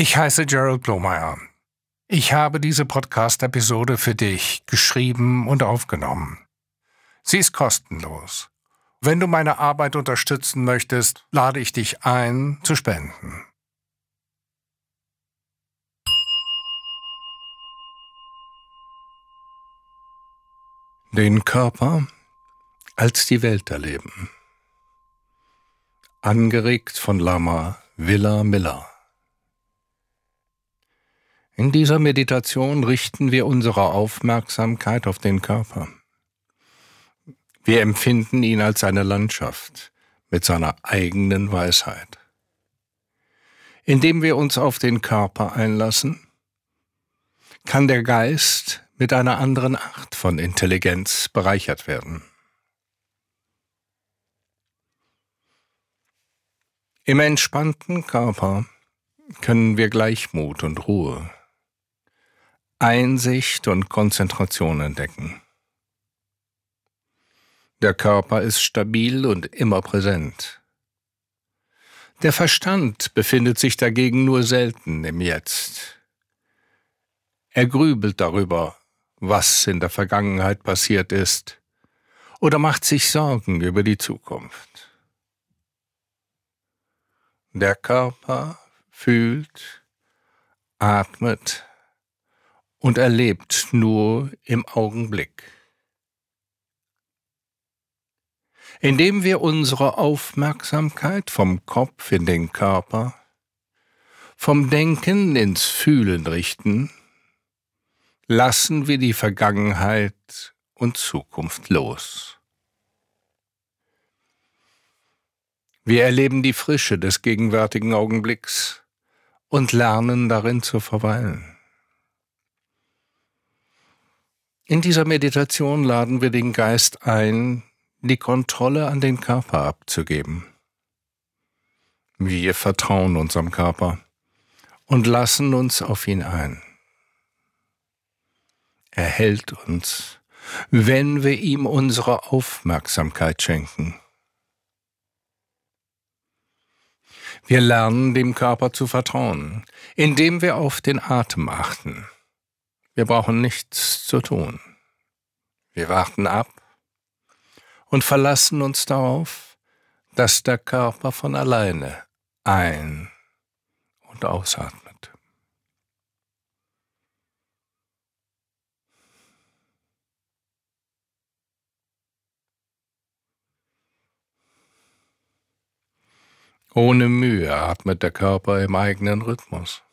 Ich heiße Gerald Blomeyer. Ich habe diese Podcast-Episode für dich geschrieben und aufgenommen. Sie ist kostenlos. Wenn du meine Arbeit unterstützen möchtest, lade ich dich ein, zu spenden. Den Körper als die Welt erleben. Angeregt von Lama Villa Miller. In dieser Meditation richten wir unsere Aufmerksamkeit auf den Körper. Wir empfinden ihn als eine Landschaft mit seiner eigenen Weisheit. Indem wir uns auf den Körper einlassen, kann der Geist mit einer anderen Art von Intelligenz bereichert werden. Im entspannten Körper können wir Gleichmut und Ruhe Einsicht und Konzentration entdecken. Der Körper ist stabil und immer präsent. Der Verstand befindet sich dagegen nur selten im Jetzt. Er grübelt darüber, was in der Vergangenheit passiert ist, oder macht sich Sorgen über die Zukunft. Der Körper fühlt, atmet, und erlebt nur im Augenblick. Indem wir unsere Aufmerksamkeit vom Kopf in den Körper, vom Denken ins Fühlen richten, lassen wir die Vergangenheit und Zukunft los. Wir erleben die Frische des gegenwärtigen Augenblicks und lernen darin zu verweilen. In dieser Meditation laden wir den Geist ein, die Kontrolle an den Körper abzugeben. Wir vertrauen unserem Körper und lassen uns auf ihn ein. Er hält uns, wenn wir ihm unsere Aufmerksamkeit schenken. Wir lernen dem Körper zu vertrauen, indem wir auf den Atem achten. Wir brauchen nichts zu tun. Wir warten ab und verlassen uns darauf, dass der Körper von alleine ein- und ausatmet. Ohne Mühe atmet der Körper im eigenen Rhythmus.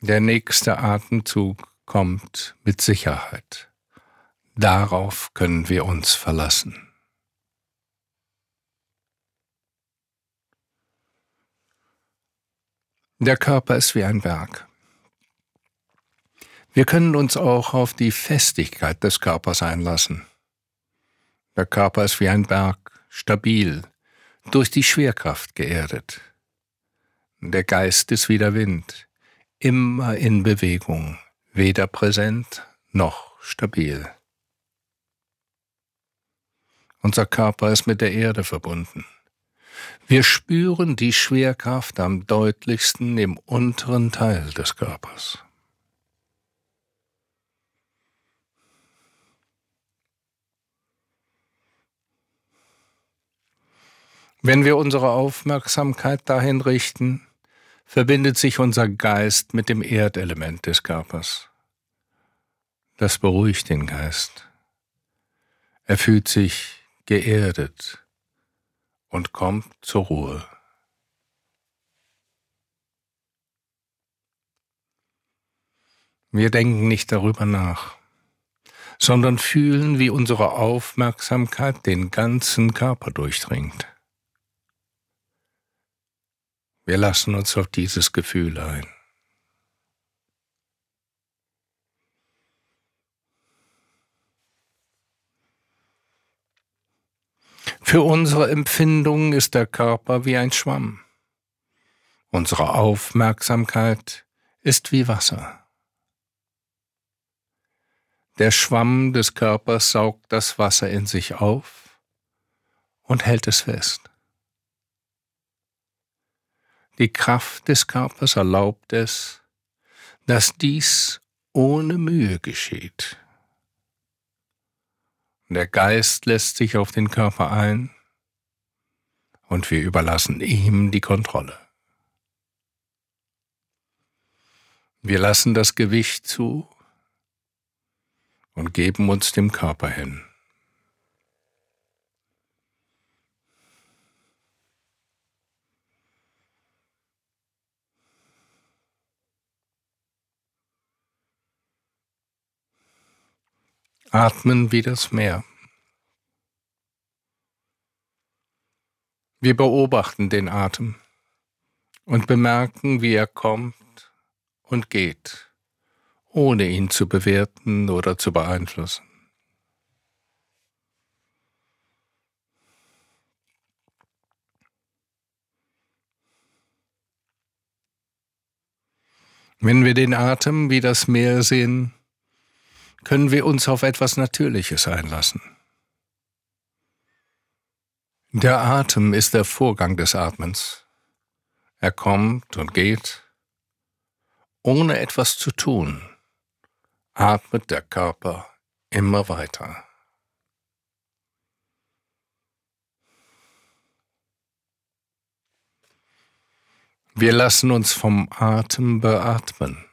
Der nächste Atemzug kommt mit Sicherheit. Darauf können wir uns verlassen. Der Körper ist wie ein Berg. Wir können uns auch auf die Festigkeit des Körpers einlassen. Der Körper ist wie ein Berg, stabil, durch die Schwerkraft geerdet. Der Geist ist wie der Wind, immer in Bewegung, weder präsent noch stabil. Unser Körper ist mit der Erde verbunden. Wir spüren die Schwerkraft am deutlichsten im unteren Teil des Körpers. Wenn wir unsere Aufmerksamkeit dahin richten, verbindet sich unser Geist mit dem Erdelement des Körpers. Das beruhigt den Geist. Er fühlt sich geerdet und kommt zur Ruhe. Wir denken nicht darüber nach, sondern fühlen, wie unsere Aufmerksamkeit den ganzen Körper durchdringt. Wir lassen uns auf dieses Gefühl ein. Für unsere Empfindungen ist der Körper wie ein Schwamm. Unsere Aufmerksamkeit ist wie Wasser. Der Schwamm des Körpers saugt das Wasser in sich auf und hält es fest. Die Kraft des Körpers erlaubt es, dass dies ohne Mühe geschieht. Der Geist lässt sich auf den Körper ein und wir überlassen ihm die Kontrolle. Wir lassen das Gewicht zu und geben uns dem Körper hin. Atmen wie das Meer. Wir beobachten den Atem und bemerken, wie er kommt und geht, ohne ihn zu bewerten oder zu beeinflussen. Wenn wir den Atem wie das Meer sehen, können wir uns auf etwas Natürliches einlassen. Der Atem ist der Vorgang des Atmens. Er kommt und geht, ohne etwas zu tun, atmet der Körper immer weiter. Wir lassen uns vom Atem beatmen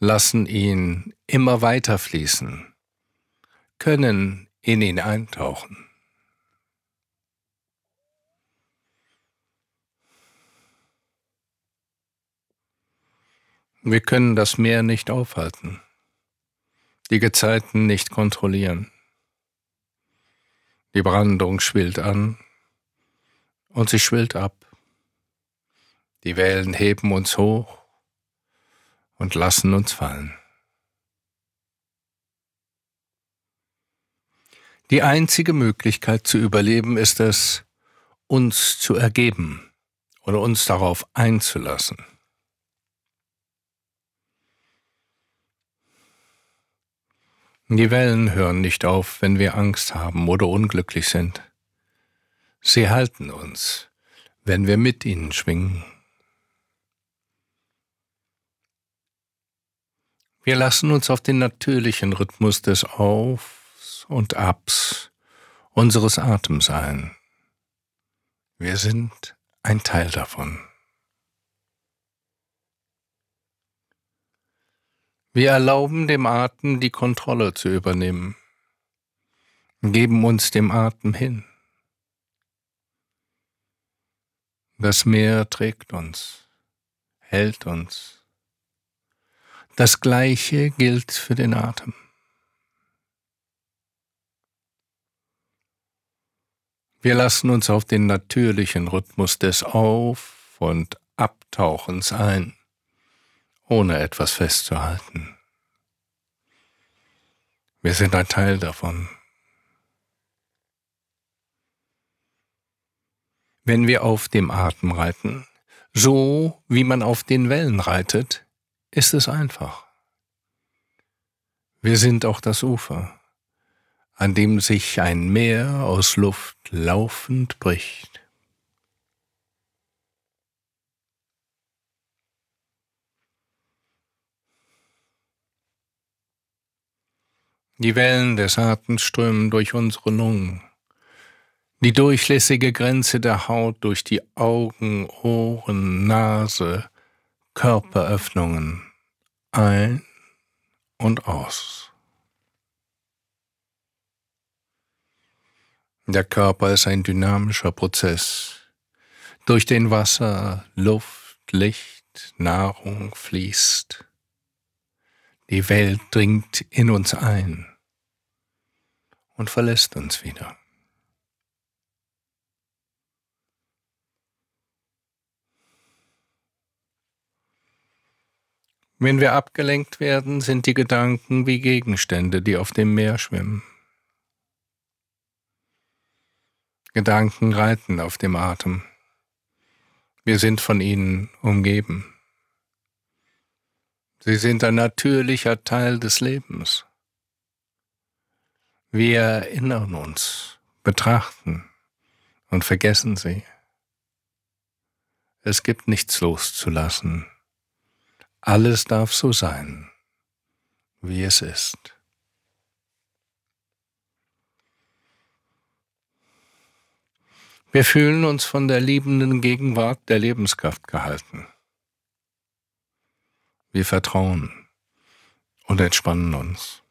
lassen ihn immer weiter fließen, können in ihn eintauchen. Wir können das Meer nicht aufhalten, die Gezeiten nicht kontrollieren. Die Brandung schwillt an und sie schwillt ab. Die Wellen heben uns hoch und lassen uns fallen. Die einzige Möglichkeit zu überleben ist es, uns zu ergeben oder uns darauf einzulassen. Die Wellen hören nicht auf, wenn wir Angst haben oder unglücklich sind. Sie halten uns, wenn wir mit ihnen schwingen. Wir lassen uns auf den natürlichen Rhythmus des Aufs und Abs unseres Atems ein. Wir sind ein Teil davon. Wir erlauben dem Atem die Kontrolle zu übernehmen, geben uns dem Atem hin. Das Meer trägt uns, hält uns das Gleiche gilt für den Atem. Wir lassen uns auf den natürlichen Rhythmus des Auf- und Abtauchens ein, ohne etwas festzuhalten. Wir sind ein Teil davon. Wenn wir auf dem Atem reiten, so wie man auf den Wellen reitet, ist es einfach. Wir sind auch das Ufer, an dem sich ein Meer aus Luft laufend bricht. Die Wellen des Atems strömen durch unsere Lungen, die durchlässige Grenze der Haut durch die Augen, Ohren, Nase, Körperöffnungen ein und aus. Der Körper ist ein dynamischer Prozess, durch den Wasser, Luft, Licht, Nahrung fließt. Die Welt dringt in uns ein und verlässt uns wieder. Wenn wir abgelenkt werden, sind die Gedanken wie Gegenstände, die auf dem Meer schwimmen. Gedanken reiten auf dem Atem. Wir sind von ihnen umgeben. Sie sind ein natürlicher Teil des Lebens. Wir erinnern uns, betrachten und vergessen sie. Es gibt nichts loszulassen. Alles darf so sein, wie es ist. Wir fühlen uns von der liebenden Gegenwart der Lebenskraft gehalten. Wir vertrauen und entspannen uns.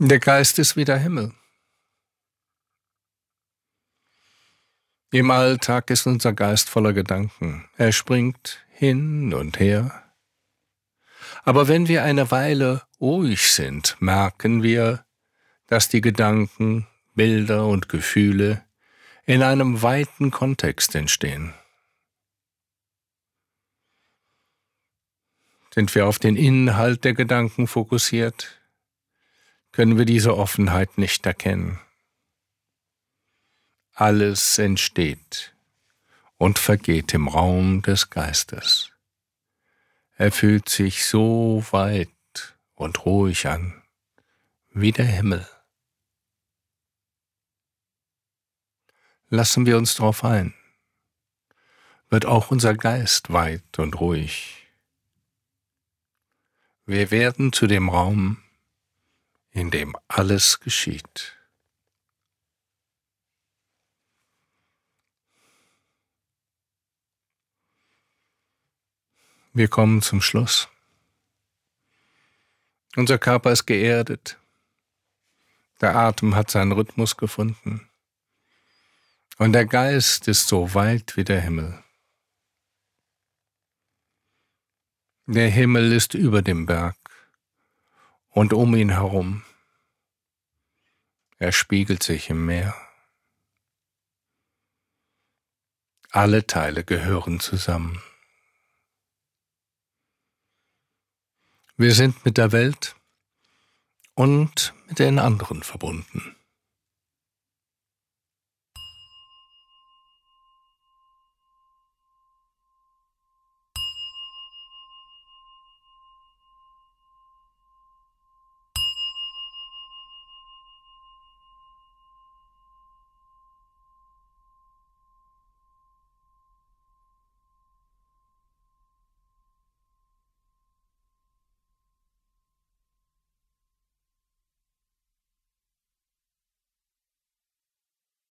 Der Geist ist wie der Himmel. Im Alltag ist unser Geist voller Gedanken. Er springt hin und her. Aber wenn wir eine Weile ruhig sind, merken wir, dass die Gedanken, Bilder und Gefühle in einem weiten Kontext entstehen. Sind wir auf den Inhalt der Gedanken fokussiert, können wir diese Offenheit nicht erkennen. Alles entsteht und vergeht im Raum des Geistes. Er fühlt sich so weit und ruhig an wie der Himmel. Lassen wir uns darauf ein, wird auch unser Geist weit und ruhig. Wir werden zu dem Raum, in dem alles geschieht. Wir kommen zum Schluss. Unser Körper ist geerdet. Der Atem hat seinen Rhythmus gefunden. Und der Geist ist so weit wie der Himmel. Der Himmel ist über dem Berg und um ihn herum. Er spiegelt sich im Meer. Alle Teile gehören zusammen. Wir sind mit der Welt und mit den anderen verbunden.